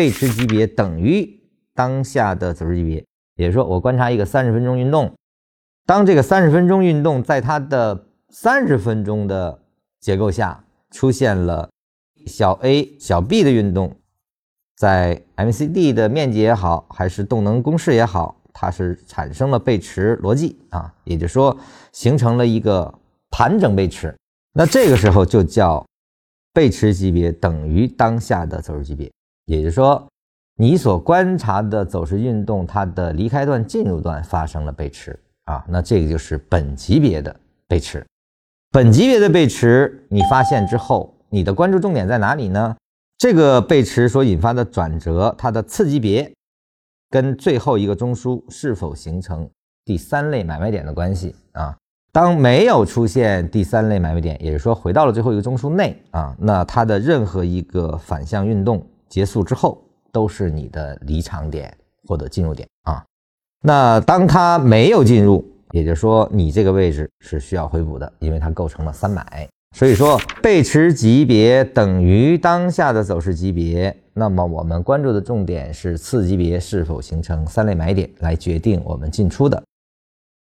背驰级别等于当下的走势级别，也就是说，我观察一个三十分钟运动，当这个三十分钟运动在它的三十分钟的结构下出现了小 a、小 b 的运动，在 MCD 的面积也好，还是动能公式也好，它是产生了背驰逻辑啊，也就是说形成了一个盘整背驰，那这个时候就叫背驰级别等于当下的走势级别，也就是说你所观察的走势运动，它的离开段、进入段发生了背驰啊，那这个就是本级别的背驰。本级别的背驰你发现之后，你的关注重点在哪里呢？这个背驰所引发的转折，它的次级别跟最后一个中枢是否形成第三类买卖点的关系啊？当没有出现第三类买卖点，也就是说回到了最后一个中枢内啊，那它的任何一个反向运动结束之后，都是你的离场点或者进入点啊。那当它没有进入，也就是说你这个位置是需要回补的，因为它构成了三买。所以说，背驰级别等于当下的走势级别。那么我们关注的重点是次级别是否形成三类买点，来决定我们进出的